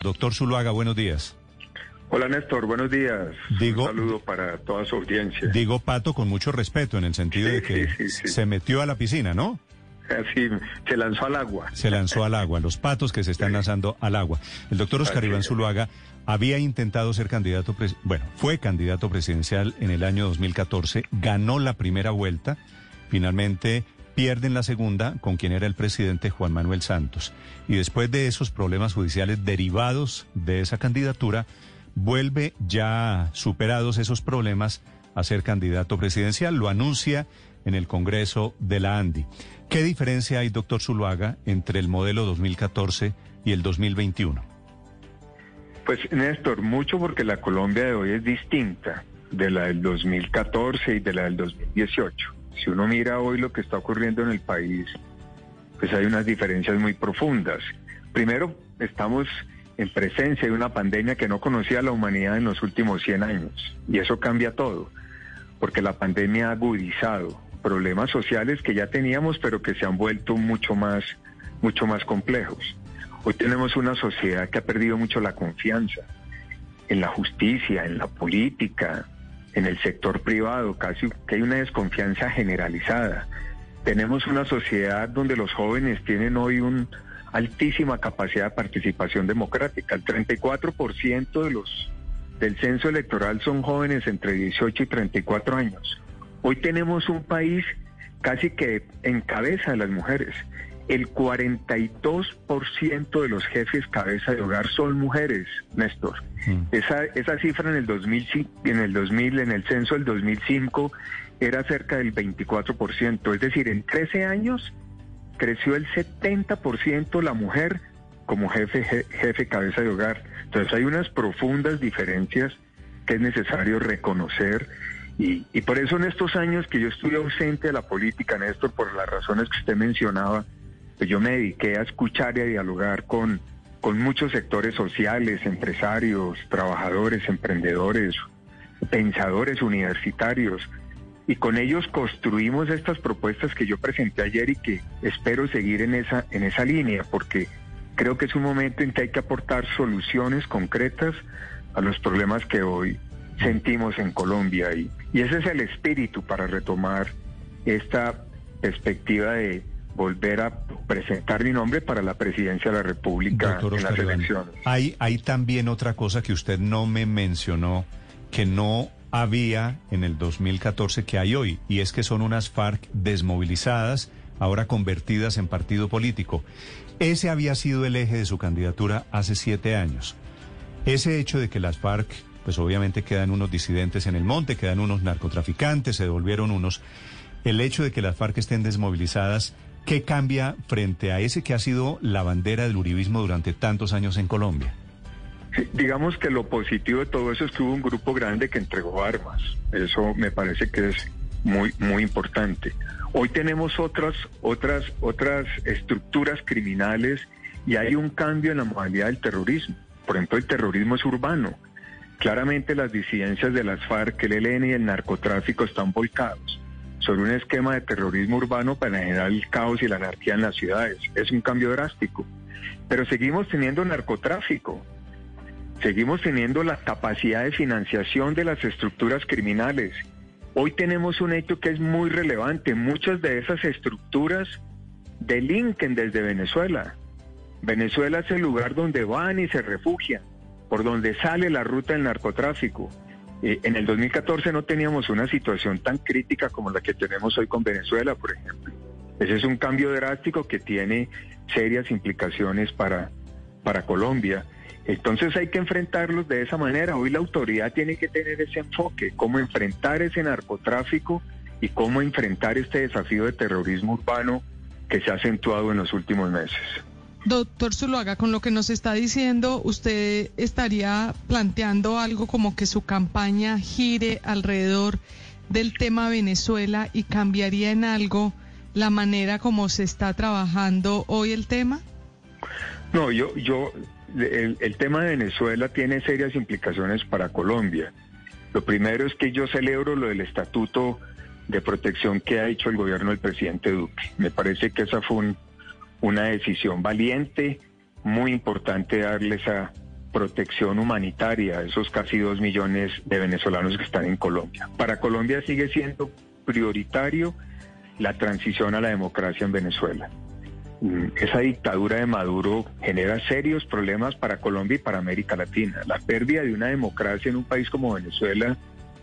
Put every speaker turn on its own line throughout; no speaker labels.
Doctor Zuluaga, buenos días.
Hola Néstor, buenos días.
Digo-
Un saludo para toda su audiencia.
Digo pato con mucho respeto en el sentido
Sí,
de que
sí, sí, sí.
se metió a la piscina, ¿no?
Así, se lanzó al agua.
Se lanzó al agua, los patos que se están lanzando al agua. El doctor Oscar Iván. Zuluaga había intentado ser candidato, bueno, fue candidato presidencial en el año 2014, ganó la primera vuelta, finalmente pierde en la segunda con quien era el presidente Juan Manuel Santos. Y después de esos problemas judiciales derivados de esa candidatura, vuelve ya superados esos problemas a ser candidato presidencial, lo anuncia en el Congreso de la ANDI. ¿Qué diferencia hay, doctor Zuluaga, entre el modelo 2014 y el 2021?
Pues Néstor, mucho porque la Colombia de hoy es distinta de la del 2014 y de la del 2018. Si uno mira hoy lo que está ocurriendo en el país, pues hay unas diferencias muy profundas. Primero, estamos en presencia de una pandemia que no conocía la humanidad en los últimos 100 años. Y eso cambia todo, porque la pandemia ha agudizado problemas sociales que ya teníamos, pero que se han vuelto mucho más, mucho más complejos. Hoy tenemos una sociedad que ha perdido mucho la confianza en la justicia, en la política, en el sector privado, casi que hay una desconfianza generalizada. Tenemos una sociedad donde los jóvenes tienen hoy una altísima capacidad de participación democrática. El 34% de los del censo electoral son jóvenes entre 18 y 34 años. Hoy tenemos un país casi que en cabeza de las mujeres. El 42% de los jefes cabeza de hogar son mujeres, Néstor.
Mm.
Esa, esa cifra en el 2005, en el 2000, en el censo del 2005 era cerca del 24%, es decir, en 13 años creció el 70% la mujer como jefe je- jefe cabeza de hogar. Entonces hay unas profundas diferencias que es necesario reconocer y, y por eso en estos años que yo estuve ausente de la política, Néstor, por las razones que usted mencionaba, pues yo me dediqué a escuchar y a dialogar con, con muchos sectores sociales, empresarios, trabajadores, emprendedores, pensadores universitarios. Y con ellos construimos estas propuestas que yo presenté ayer y que espero seguir en esa, en esa línea, porque creo que es un momento en que hay que aportar soluciones concretas a los problemas que hoy sentimos en Colombia. Y, y ese es el espíritu para retomar esta perspectiva de volver a presentar mi nombre para la presidencia de la República
Doctor
en las
Oscar Iván,
elecciones.
hay, hay también otra cosa que usted no me mencionó, que no había en el 2014 que hay hoy, y es que son unas FARC desmovilizadas, ahora convertidas en partido político. Ese había sido el eje de su candidatura hace siete años. Ese hecho de que las FARC, pues obviamente quedan unos disidentes en el monte, quedan unos narcotraficantes, se devolvieron unos. El hecho de que las FARC estén desmovilizadas, ¿qué cambia frente a ese que ha sido la bandera del uribismo durante tantos años en Colombia?
Digamos que lo positivo de todo eso es que hubo un grupo grande que entregó armas. Eso me parece que es muy muy importante. Hoy tenemos otras otras otras estructuras criminales y hay un cambio en la modalidad del terrorismo. Por ejemplo, el terrorismo es urbano. Claramente las disidencias de las FARC, el ELN y el narcotráfico están volcados sobre un esquema de terrorismo urbano para generar el caos y la anarquía en las ciudades. Es un cambio drástico. Pero seguimos teniendo narcotráfico. Seguimos teniendo la capacidad de financiación de las estructuras criminales. Hoy tenemos un hecho que es muy relevante. Muchas de esas estructuras delinquen desde Venezuela. Venezuela es el lugar donde van y se refugian, por donde sale la ruta del narcotráfico. Eh, en el 2014 no teníamos una situación tan crítica como la que tenemos hoy con Venezuela, por ejemplo. Ese es un cambio drástico que tiene serias implicaciones para, para Colombia. Entonces hay que enfrentarlos de esa manera. Hoy la autoridad tiene que tener ese enfoque, cómo enfrentar ese narcotráfico y cómo enfrentar este desafío de terrorismo urbano que se ha acentuado en los últimos meses.
Doctor Zuluaga, con lo que nos está diciendo, ¿usted estaría planteando algo como que su campaña gire alrededor del tema Venezuela y cambiaría en algo la manera como se está trabajando hoy el tema?
No, yo, yo, el, el tema de Venezuela tiene serias implicaciones para Colombia. Lo primero es que yo celebro lo del estatuto de protección que ha hecho el gobierno del presidente Duque. Me parece que esa fue un una decisión valiente, muy importante darle esa protección humanitaria a esos casi dos millones de venezolanos que están en Colombia. Para Colombia sigue siendo prioritario la transición a la democracia en Venezuela. Mm, esa dictadura de Maduro genera serios problemas para Colombia y para América Latina. La pérdida de una democracia en un país como Venezuela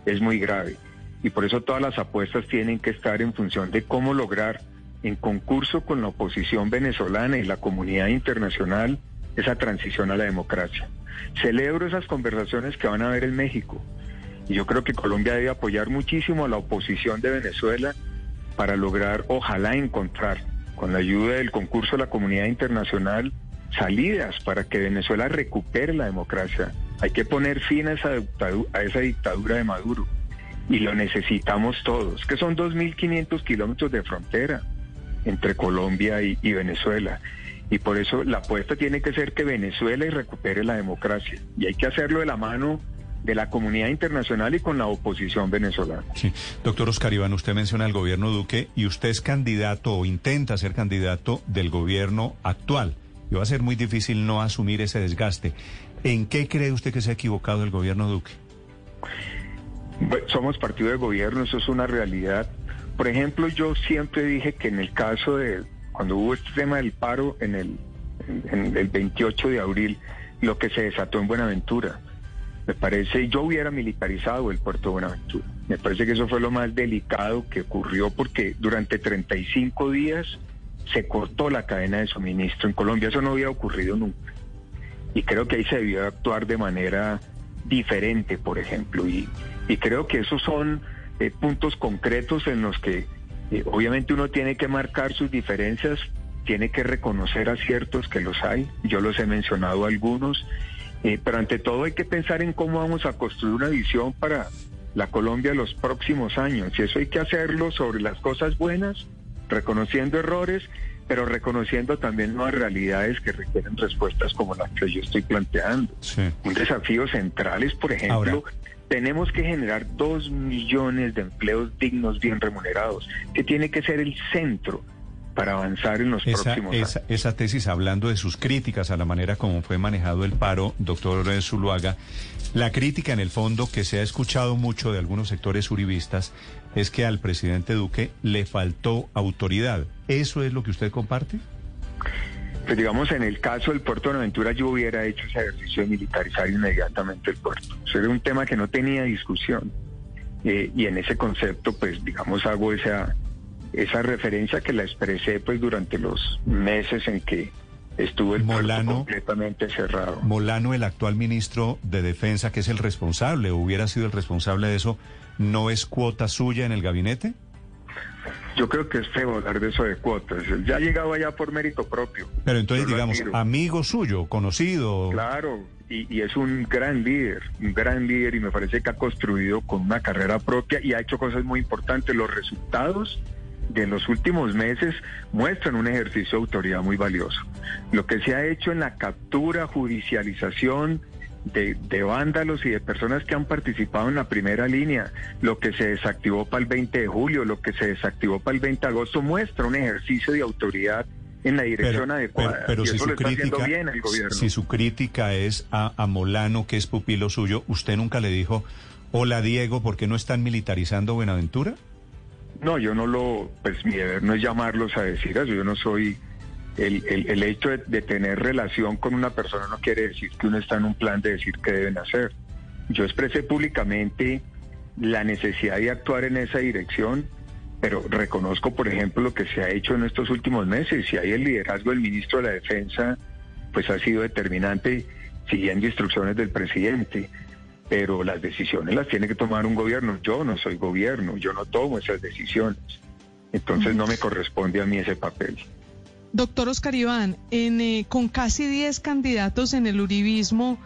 es muy grave y por eso todas las apuestas tienen que estar en función de cómo lograr en concurso con la oposición venezolana y la comunidad internacional esa transición a la democracia. Celebro esas conversaciones que van a haber en México y yo creo que Colombia debe apoyar muchísimo a la oposición de Venezuela para lograr, ojalá encontrar, con la ayuda del concurso de la comunidad internacional, salidas para que Venezuela recupere la democracia. Hay que poner fin a esa, dictadura de Maduro y lo necesitamos todos, que son 2.500 kilómetros de frontera entre Colombia y, Venezuela. Y por eso la apuesta tiene que ser que Venezuela recupere la democracia. Y hay que hacerlo de la mano de la comunidad internacional y con la oposición venezolana.
Sí. Doctor Oscar Iván, usted menciona el gobierno Duque y usted es candidato o intenta ser candidato del gobierno actual. Y va a ser muy difícil no asumir ese desgaste. ¿En qué cree usted que se ha equivocado el gobierno Duque?
Somos partido de gobierno, eso es una realidad. Por ejemplo, yo siempre dije que en el caso de cuando hubo este tema del paro en el, en, el 28 de abril, lo que se desató en Buenaventura, me parece, yo hubiera militarizado el puerto de Buenaventura. Me parece que eso fue lo más delicado que ocurrió porque durante 35 días se cortó la cadena de suministro en Colombia. Eso no había ocurrido nunca. Y creo que ahí se debió actuar de manera diferente, por ejemplo. Y, y creo que esos son eh, puntos concretos en los que eh, obviamente uno tiene que marcar sus diferencias, tiene que reconocer aciertos que los hay, yo los he mencionado algunos, eh, pero ante todo hay que pensar en cómo vamos a construir una visión para la Colombia los próximos años, y eso hay que hacerlo sobre las cosas buenas, reconociendo errores, pero reconociendo también nuevas realidades que requieren respuestas como las que yo estoy planteando. Un desafío central es, por ejemplo, tenemos que generar dos millones de empleos dignos, bien remunerados, que tiene que ser el centro para avanzar en los próximos
años. Esa tesis, hablando de sus críticas a la manera como fue manejado el paro, doctor Zuluaga, la crítica en el fondo que se ha escuchado mucho de algunos sectores uribistas es que al presidente Duque le faltó autoridad. ¿Eso es lo que usted comparte?
Pues digamos, en el caso del puerto de Aventura yo hubiera hecho ese ejercicio de militarizar inmediatamente el puerto. Eso era un tema que no tenía discusión. Eh, y en ese concepto, pues digamos, hago esa, esa referencia que la expresé pues durante los meses en que estuvo el puerto completamente cerrado.
Molano, el actual ministro de Defensa, que es el responsable, o hubiera sido el responsable de eso, ¿no es cuota suya en el gabinete?
Yo creo que es feo hablar de eso de cuotas. Ya ha llegado allá por mérito propio.
Pero entonces, digamos, amigo suyo, conocido.
Claro, y, y, es un gran líder, un gran líder, y me parece que ha construido con una carrera propia y ha hecho cosas muy importantes. Los resultados de los últimos meses muestran un ejercicio de autoridad muy valioso. Lo que se ha hecho en la captura, judicialización, de, vándalos y de personas que han participado en la primera línea. Lo que se desactivó para el 20 de julio, lo que se desactivó para el 20 de agosto muestra un ejercicio de autoridad en la dirección adecuada.
Pero, si, su crítica, si su crítica es a, a Molano, que es pupilo suyo, ¿usted nunca le dijo, hola Diego, ¿por qué no están militarizando Buenaventura?
No, yo no lo, pues mi deber no es llamarlos a decir eso, yo no soy el, el, hecho de, tener relación con una persona no quiere decir que uno está en un plan de decir qué deben hacer. Yo expresé públicamente la necesidad de actuar en esa dirección, pero reconozco, por ejemplo, lo que se ha hecho en estos últimos meses. Si hay el liderazgo del ministro de la Defensa, pues ha sido determinante siguiendo instrucciones del presidente. Pero las decisiones las tiene que tomar un gobierno. Yo no soy gobierno, yo no tomo esas decisiones. Entonces no me corresponde a mí ese papel.
Doctor Oscar Iván, en, eh, con casi 10 candidatos en el uribismo,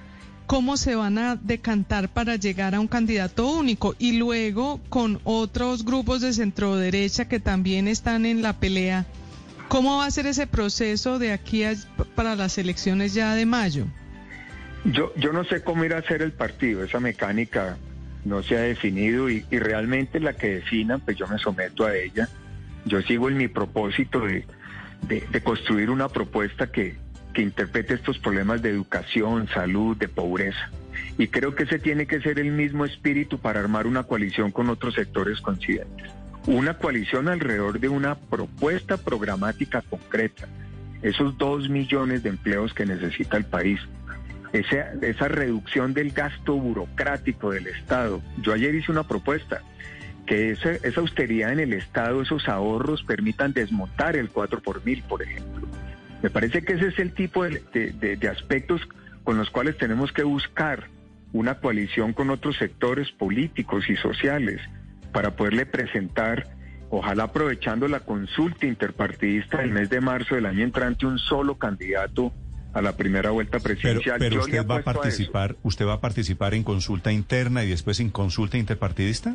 ¿cómo se van a decantar para llegar a un candidato único? Y luego con otros grupos de centro derecha que también están en la pelea, ¿cómo va a ser ese proceso de aquí a, para las elecciones ya de mayo?
Yo, yo no sé cómo ir a hacer el partido, esa mecánica no se ha definido y, y realmente la que definan, pues yo me someto a ella. Yo sigo en mi propósito de, de, construir una propuesta que, que interprete estos problemas de educación, salud, de pobreza. Y creo que ese tiene que ser el mismo espíritu para armar una coalición con otros sectores coincidentes. Una coalición alrededor de una propuesta programática concreta. Esos dos millones de empleos que necesita el país. Esa, esa reducción del gasto burocrático del Estado. Yo ayer hice una propuesta que esa, esa austeridad en el Estado, esos ahorros permitan desmontar el 4 por mil, por ejemplo. Me parece que ese es el tipo de, de, de, aspectos con los cuales tenemos que buscar una coalición con otros sectores políticos y sociales para poderle presentar, ojalá aprovechando la consulta interpartidista del mes de marzo del año entrante, un solo candidato a la primera vuelta presidencial.
Pero, pero usted va a participar, a usted va a participar en consulta interna y después en consulta interpartidista.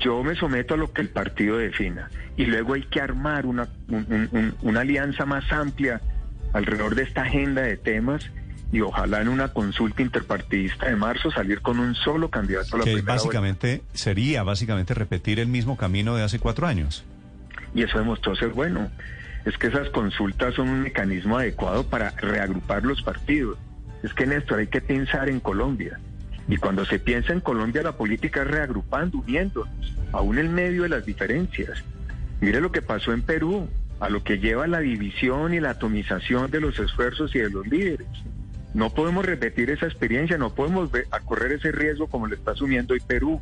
Yo me someto a lo que el partido defina y luego hay que armar una, un, un, una alianza más amplia alrededor de esta agenda de temas y ojalá en una consulta interpartidista de marzo salir con un solo candidato a la
que
primera
básicamente
vuelta.
sería básicamente repetir el mismo camino de hace cuatro años.
Y eso demostró ser bueno. Es que esas consultas son un mecanismo adecuado para reagrupar los partidos. Es que Néstor hay que pensar en Colombia. Y cuando se piensa en Colombia, la política es reagrupando, uniéndonos, aún en medio de las diferencias. Mire lo que pasó en Perú, a lo que lleva la división y la atomización de los esfuerzos y de los líderes. No podemos repetir esa experiencia, no podemos ver, a correr ese riesgo como lo está asumiendo hoy Perú.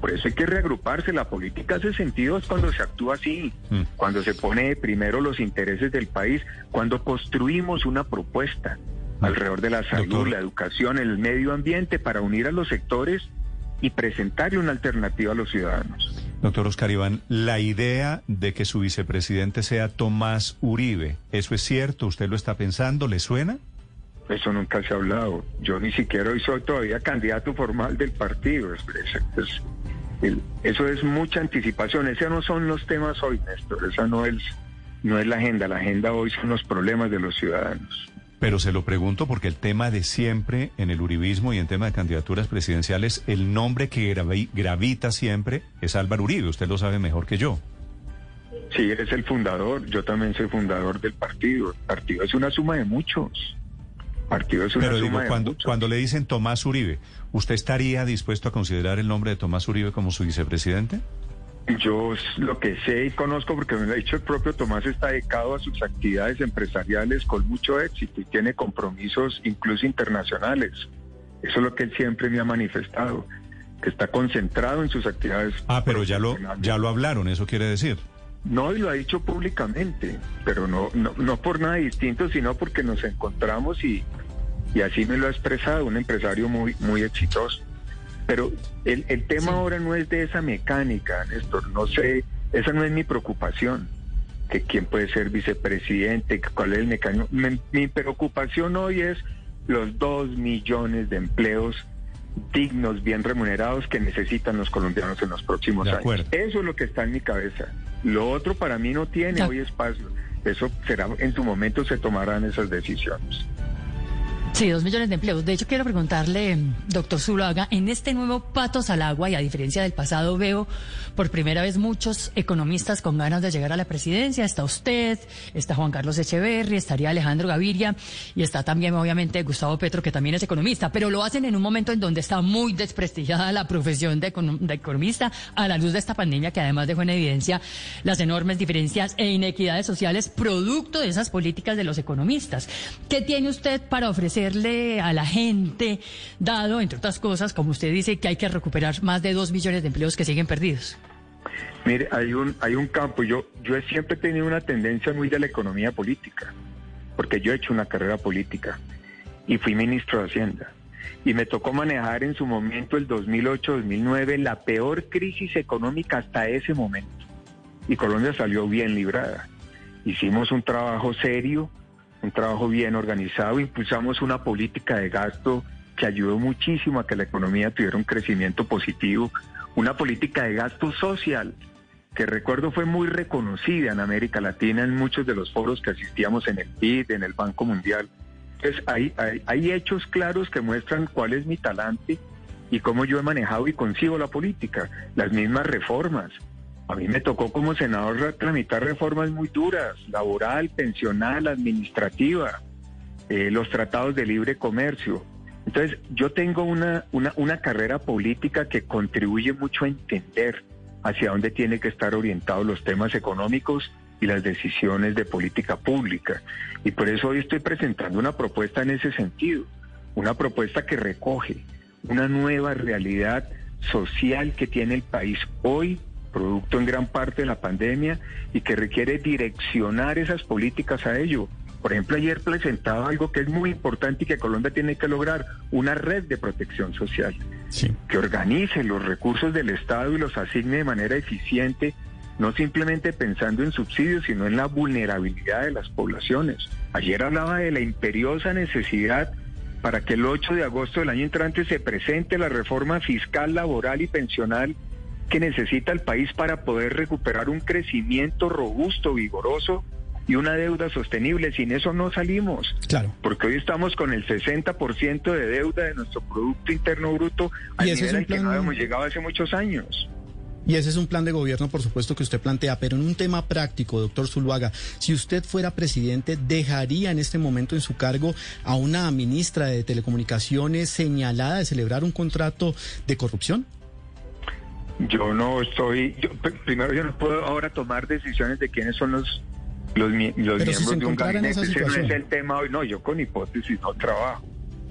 Por eso hay que reagruparse. La política hace sentido es cuando se actúa así, mm. cuando se pone primero los intereses del país, cuando construimos una propuesta alrededor de la salud, Doctor. la educación, el medio ambiente para unir a los sectores y presentarle una alternativa a los ciudadanos.
Doctor Oscar Iván, la idea de que su vicepresidente sea Tomás Uribe, ¿eso es cierto? ¿Usted lo está pensando? ¿Le suena?
Eso nunca se ha hablado. Yo ni siquiera hoy soy todavía candidato formal del partido. Es, es, es, eso es mucha anticipación. Esos no son los temas hoy, Néstor. Esa no es, no es la agenda. La agenda hoy son los problemas de los ciudadanos.
Pero se lo pregunto porque el tema de siempre en el uribismo y en tema de candidaturas presidenciales, el nombre que gravi gravita siempre es Álvaro Uribe. Usted lo sabe mejor que yo.
Sí, es el fundador. Yo también soy fundador del partido. El partido es una suma de muchos. El partido es una
Pero
suma
digo,
de
cuando,
muchos.
cuando le dicen Tomás Uribe, ¿usted estaría dispuesto a considerar el nombre de Tomás Uribe como su vicepresidente?
Yo lo que sé y conozco, porque me lo ha dicho el propio Tomás, está dedicado a sus actividades empresariales con mucho éxito y tiene compromisos incluso internacionales. Eso es lo que él siempre me ha manifestado, que está concentrado en sus actividades.
Ah, pero ya lo, ya lo hablaron, eso quiere decir.
No, y lo ha dicho públicamente, pero no, no, no por nada distinto, sino porque nos encontramos y, y así me lo ha expresado, un empresario muy, muy exitoso. Pero el, el tema sí. ahora no es de esa mecánica, Néstor. No sé, esa no es mi preocupación. Que quién puede ser vicepresidente, cuál es el mecanismo. Mi, mi preocupación hoy es los dos millones de empleos dignos, bien remunerados que necesitan los colombianos en los próximos años. Eso es lo que está en mi cabeza. Lo otro para mí no tiene hoy espacio. Eso será, en su momento se tomarán esas decisiones.
Sí, dos millones de empleos. De hecho, quiero preguntarle, doctor Zulaga, en este nuevo patos al agua, y a diferencia del pasado, veo por primera vez muchos economistas con ganas de llegar a la presidencia. Está usted, está Juan Carlos Echeverri, estaría Alejandro Gaviria, y está también, obviamente, Gustavo Petro, que también es economista, pero lo hacen en un momento en donde está muy desprestigiada la profesión de, de economista a la luz de esta pandemia, que además dejó en evidencia las enormes diferencias e inequidades sociales producto de esas políticas de los economistas. ¿Qué tiene usted para ofrecer? A la gente, dado, entre otras cosas, como usted dice, que hay que recuperar más de dos millones de empleos que siguen perdidos?
Mire, hay un, hay un campo, yo, yo he siempre tenido una tendencia muy de la economía política, porque yo he hecho una carrera política y fui ministro de Hacienda. Y me tocó manejar en su momento, el 2008-2009, la peor crisis económica hasta ese momento. Y Colombia salió bien librada. hicimos un trabajo serio, un trabajo bien organizado, impulsamos una política de gasto que ayudó muchísimo a que la economía tuviera un crecimiento positivo, una política de gasto social que recuerdo fue muy reconocida en América Latina en muchos de los foros que asistíamos en el BID, en el Banco Mundial. Entonces hay, hay, hay hechos claros que muestran cuál es mi talante y cómo yo he manejado y consigo la política, las mismas reformas. A mí me tocó como senador tramitar reformas muy duras, laboral, pensional, administrativa, eh, los tratados de libre comercio. Entonces, yo tengo una, una, una carrera política que contribuye mucho a entender hacia dónde tienen que estar orientados los temas económicos y las decisiones de política pública. Y por eso hoy estoy presentando una propuesta en ese sentido, una propuesta que recoge una nueva realidad social que tiene el país hoy, producto en gran parte de la pandemia, y que requiere direccionar esas políticas a ello. Por ejemplo, ayer presentaba algo que es muy importante y que Colombia tiene que lograr, una red de protección social, que organice los recursos del Estado y los asigne de manera eficiente, no simplemente pensando en subsidios, sino en la vulnerabilidad de las poblaciones. Ayer hablaba de la imperiosa necesidad para que el 8 de agosto del año entrante se presente la reforma fiscal, laboral y pensional que necesita el país para poder recuperar un crecimiento robusto, vigoroso y una deuda sostenible. Sin eso no salimos.
Claro.
Porque hoy estamos con el 60% de deuda de nuestro Producto Interno Bruto al nivel al que no habíamos llegado hace muchos años.
Y ese es un plan de gobierno, por supuesto, que usted plantea, pero en un tema práctico, doctor Zuluaga, si usted fuera presidente, ¿dejaría en este momento en su cargo a una ministra de Telecomunicaciones señalada de celebrar un contrato de corrupción?
Yo no estoy, primero yo no puedo ahora tomar decisiones de quiénes son los los, miembros de un gabinete. Ese no es el tema hoy. No, yo con hipótesis no trabajo.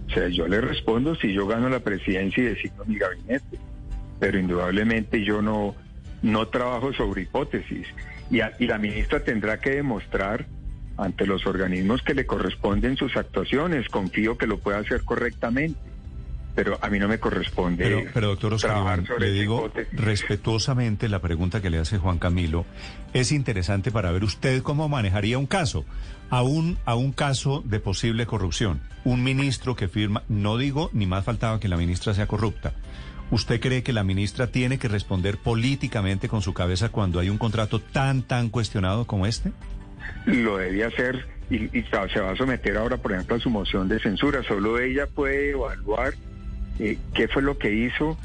O sea, yo le respondo si yo gano la presidencia y designo mi gabinete. Pero indudablemente yo no, no trabajo sobre hipótesis. Y, y la ministra tendrá que demostrar ante los organismos que le corresponden sus actuaciones. Confío que lo pueda hacer correctamente pero a mí no me corresponde.
Pero, doctor Oscar le digo respetuosamente la pregunta que le hace Juan Camilo. Es interesante para ver usted cómo manejaría un caso, a un, a un caso de posible corrupción. Un ministro que firma, no digo ni más faltaba que la ministra sea corrupta. ¿Usted cree que la ministra tiene que responder políticamente con su cabeza cuando hay un contrato tan, tan cuestionado como este?
Lo debía hacer y, y se va a someter ahora, por ejemplo, a su moción de censura. Solo ella puede evaluar eh, qué fue lo que hizo,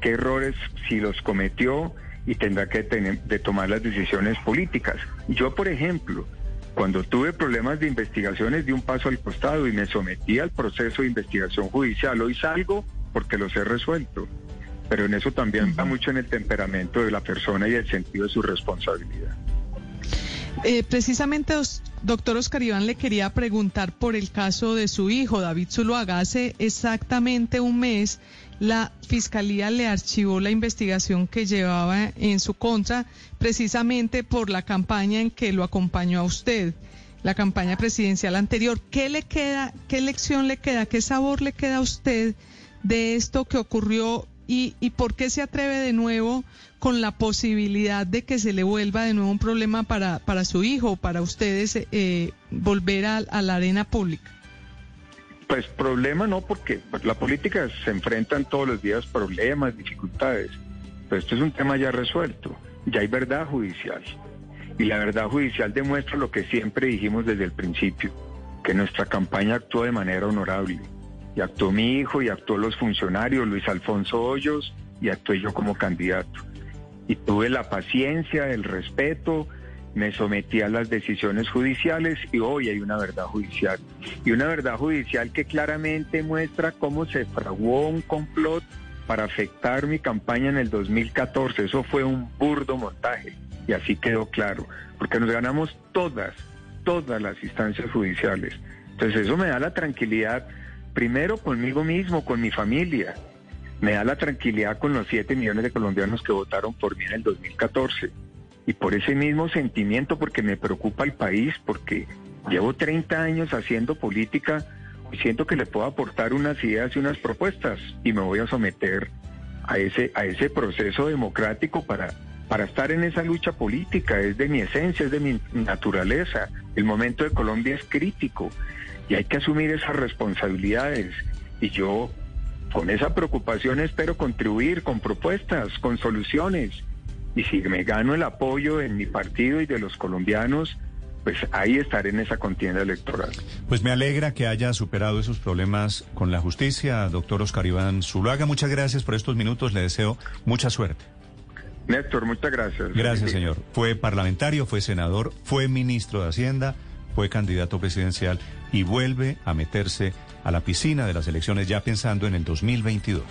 qué errores, si los cometió y tendrá que tener, de tomar las decisiones políticas. Yo, por ejemplo, cuando tuve problemas de investigaciones di un paso al costado y me sometí al proceso de investigación judicial. Hoy salgo porque los he resuelto, pero en eso también va mucho en el temperamento de la persona y el sentido de su responsabilidad.
Eh, precisamente, doctor Oscar Iván, le quería preguntar por el caso de su hijo, David Zuluaga. Hace exactamente un mes, la Fiscalía le archivó la investigación que llevaba en su contra, precisamente por la campaña en que lo acompañó a usted, la campaña presidencial anterior. ¿Qué le queda, qué lección le queda, qué sabor le queda a usted de esto que ocurrió y, y por qué se atreve de nuevo con la posibilidad de que se le vuelva de nuevo un problema para, para su hijo para ustedes eh, volver a, la arena pública?
Pues problema no, porque la política se enfrentan todos los días problemas, dificultades. Pero esto es un tema ya resuelto. Ya hay verdad judicial. Y la verdad judicial demuestra lo que siempre dijimos desde el principio, que nuestra campaña actuó de manera honorable. Y actuó mi hijo, y actuó los funcionarios, Luis Alfonso Hoyos, y actué yo como candidato y tuve la paciencia, el respeto, me sometí a las decisiones judiciales y hoy hay una verdad judicial. Y una verdad judicial que claramente muestra cómo se fraguó un complot para afectar mi campaña en el 2014. Eso fue un burdo montaje y así quedó claro, porque nos ganamos todas, todas las instancias judiciales. Entonces eso me da la tranquilidad, primero conmigo mismo, con mi familia, me da la tranquilidad con los 7 millones de colombianos que votaron por mí en el 2014. Y por ese mismo sentimiento, porque me preocupa el país, porque llevo 30 años haciendo política y siento que le puedo aportar unas ideas y unas propuestas y me voy a someter a ese, a ese proceso democrático para para estar en esa lucha política, es de mi esencia, es de mi naturaleza. El momento de Colombia es crítico y hay que asumir esas responsabilidades. Y yo con esa preocupación espero contribuir con propuestas, con soluciones. Y si me gano el apoyo en mi partido y de los colombianos, pues ahí estaré en esa contienda electoral.
Pues me alegra que haya superado esos problemas con la justicia, doctor Oscar Iván Zuluaga. Muchas gracias por estos minutos, le deseo mucha suerte.
Néstor, muchas gracias.
Gracias, señor. Fue parlamentario, fue senador, fue ministro de Hacienda, fue candidato presidencial y vuelve a meterse a la piscina de las elecciones ya pensando en el 2022.